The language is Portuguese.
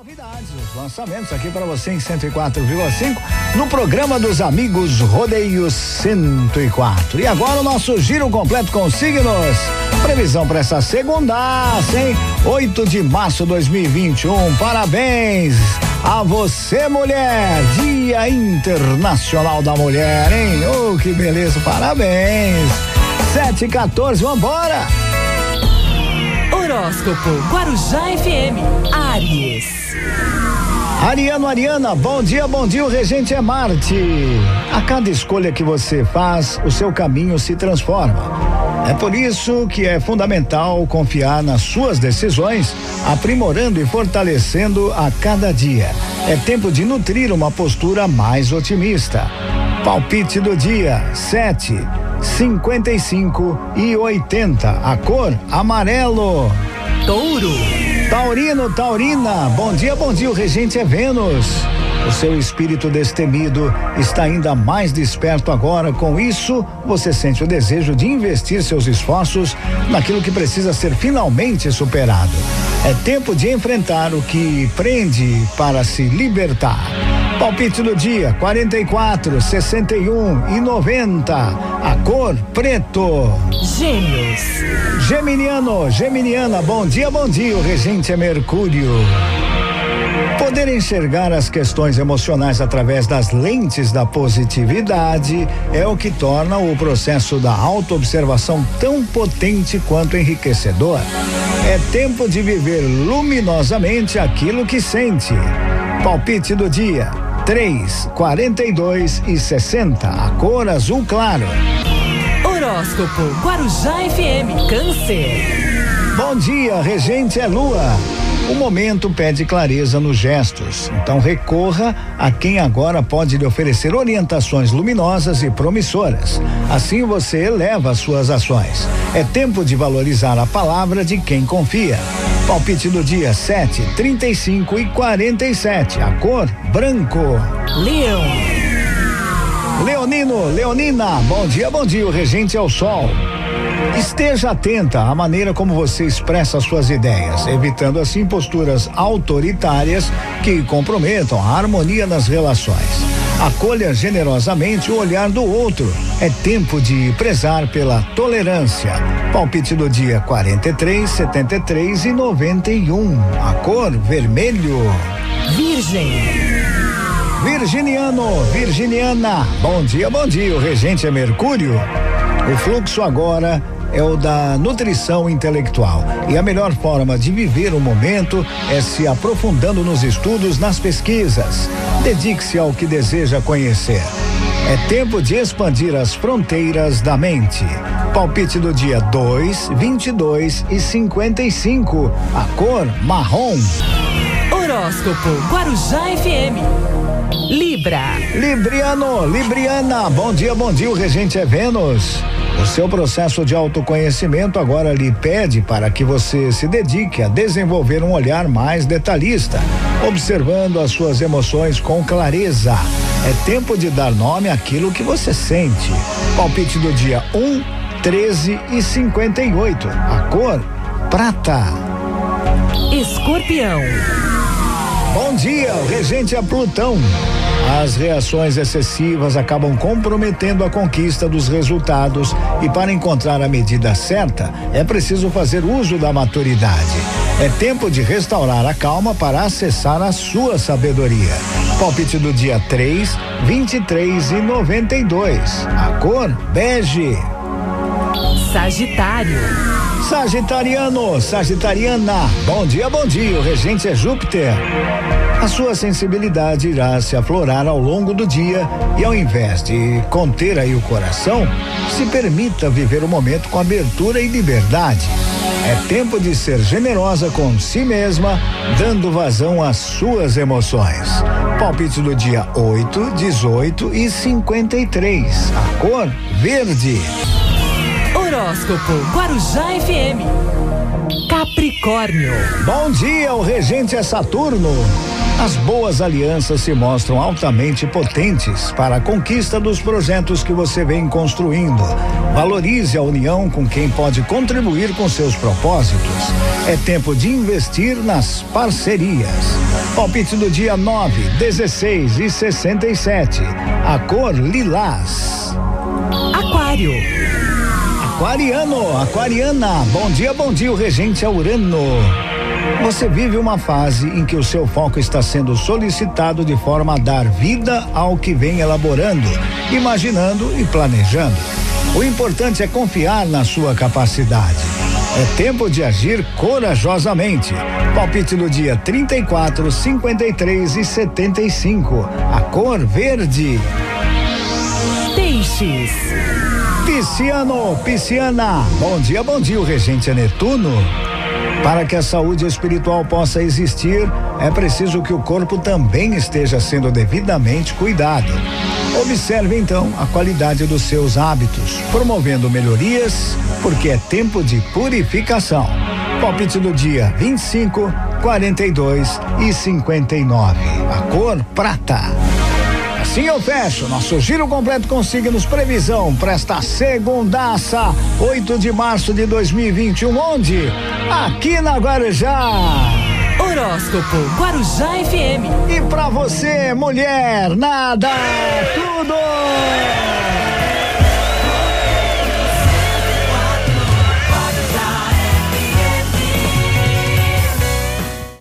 novidades, os lançamentos aqui para você em 104,5 no programa dos amigos Rodeio 104. E agora o nosso giro completo com signos. Previsão para essa segunda, hein? 8 de março de 2021. Parabéns a você, mulher. Dia Internacional da Mulher, hein? Oh, que beleza, parabéns. 7 e 14, vambora! Horóscopo Guarujá FM Aries. Ariano, Ariana, bom dia, bom dia, o regente é Marte. A cada escolha que você faz, o seu caminho se transforma. É por isso que é fundamental confiar nas suas decisões, aprimorando e fortalecendo a cada dia. É tempo de nutrir uma postura mais otimista. Palpite do dia: 7, 55 e 80. A cor amarelo. Touro. Taurino, Taurina, bom dia, bom dia, o regente é Vênus. O seu espírito destemido está ainda mais desperto agora. Com isso, você sente o desejo de investir seus esforços naquilo que precisa ser finalmente superado. É tempo de enfrentar o que prende para se libertar. Palpite do dia: 44, 61 e 90. A cor preto. Gêmeos. Geminiano, Geminiana, bom dia, bom dia. O regente é Mercúrio. Poder enxergar as questões emocionais através das lentes da positividade é o que torna o processo da autoobservação tão potente quanto enriquecedor. É tempo de viver luminosamente aquilo que sente. Palpite do dia: 3, 42 e 60. A cor azul claro. Horóscopo Guarujá FM Câncer. Bom dia, regente é lua. O momento pede clareza nos gestos, então recorra a quem agora pode lhe oferecer orientações luminosas e promissoras. Assim você eleva as suas ações. É tempo de valorizar a palavra de quem confia. Palpite do dia 7, 35 e 47. A cor branco. Leão. Leonino, Leonina, bom dia, bom dia. O regente é o sol. Esteja atenta à maneira como você expressa suas ideias, evitando assim posturas autoritárias que comprometam a harmonia nas relações. Acolha generosamente o olhar do outro. É tempo de prezar pela tolerância. Palpite do dia 43, 73 e 91. A cor vermelho. Virgem. Virginiano, Virginiana, bom dia, bom dia. O regente é Mercúrio. O fluxo agora é o da nutrição intelectual. E a melhor forma de viver o momento é se aprofundando nos estudos, nas pesquisas. Dedique-se ao que deseja conhecer. É tempo de expandir as fronteiras da mente. Palpite do dia 2, 22 e 55. A cor marrom. Horóscopo Guarujá FM. Libra. Libriano, Libriana, bom dia, bom dia. O regente é Vênus. O seu processo de autoconhecimento agora lhe pede para que você se dedique a desenvolver um olhar mais detalhista, observando as suas emoções com clareza. É tempo de dar nome àquilo que você sente. Palpite do dia 1, 13 e 58. A cor prata. Escorpião. Bom dia, o regente é Plutão. As reações excessivas acabam comprometendo a conquista dos resultados e para encontrar a medida certa é preciso fazer uso da maturidade. É tempo de restaurar a calma para acessar a sua sabedoria. Palpite do dia 3, 23 e 92. A cor bege. Sagitário. Sagitariano, Sagitariana, bom dia, bom dia. O regente é Júpiter. Sua sensibilidade irá se aflorar ao longo do dia e ao invés de conter aí o coração, se permita viver o momento com abertura e liberdade. É tempo de ser generosa com si mesma, dando vazão às suas emoções. Palpite do dia 8, 18 e 53. A cor verde. Horóscopo Guarujá FM. Capricórnio. Bom dia, o regente é Saturno. As boas alianças se mostram altamente potentes para a conquista dos projetos que você vem construindo. Valorize a união com quem pode contribuir com seus propósitos. É tempo de investir nas parcerias. Palpite do dia 9, 16 e 67. A cor lilás. Aquário. Aquariano, aquariana, bom dia, bom dia, o regente é Urano. Você vive uma fase em que o seu foco está sendo solicitado de forma a dar vida ao que vem elaborando, imaginando e planejando. O importante é confiar na sua capacidade. É tempo de agir corajosamente. Palpite do dia 34, 53 e 75. A cor verde. Peixes. Pisciano, pisciana. Bom dia, bom dia, o regente é Netuno. Para que a saúde espiritual possa existir, é preciso que o corpo também esteja sendo devidamente cuidado. Observe então a qualidade dos seus hábitos, promovendo melhorias, porque é tempo de purificação. Palpite do dia 25, 42 e 59. A cor prata. Assim eu fecho nosso giro completo com signos previsão para esta segundaça, 8 de março de 2021, onde? Aqui na Guarujá. Horóscopo Guarujá FM. E para você, mulher, nada, tudo.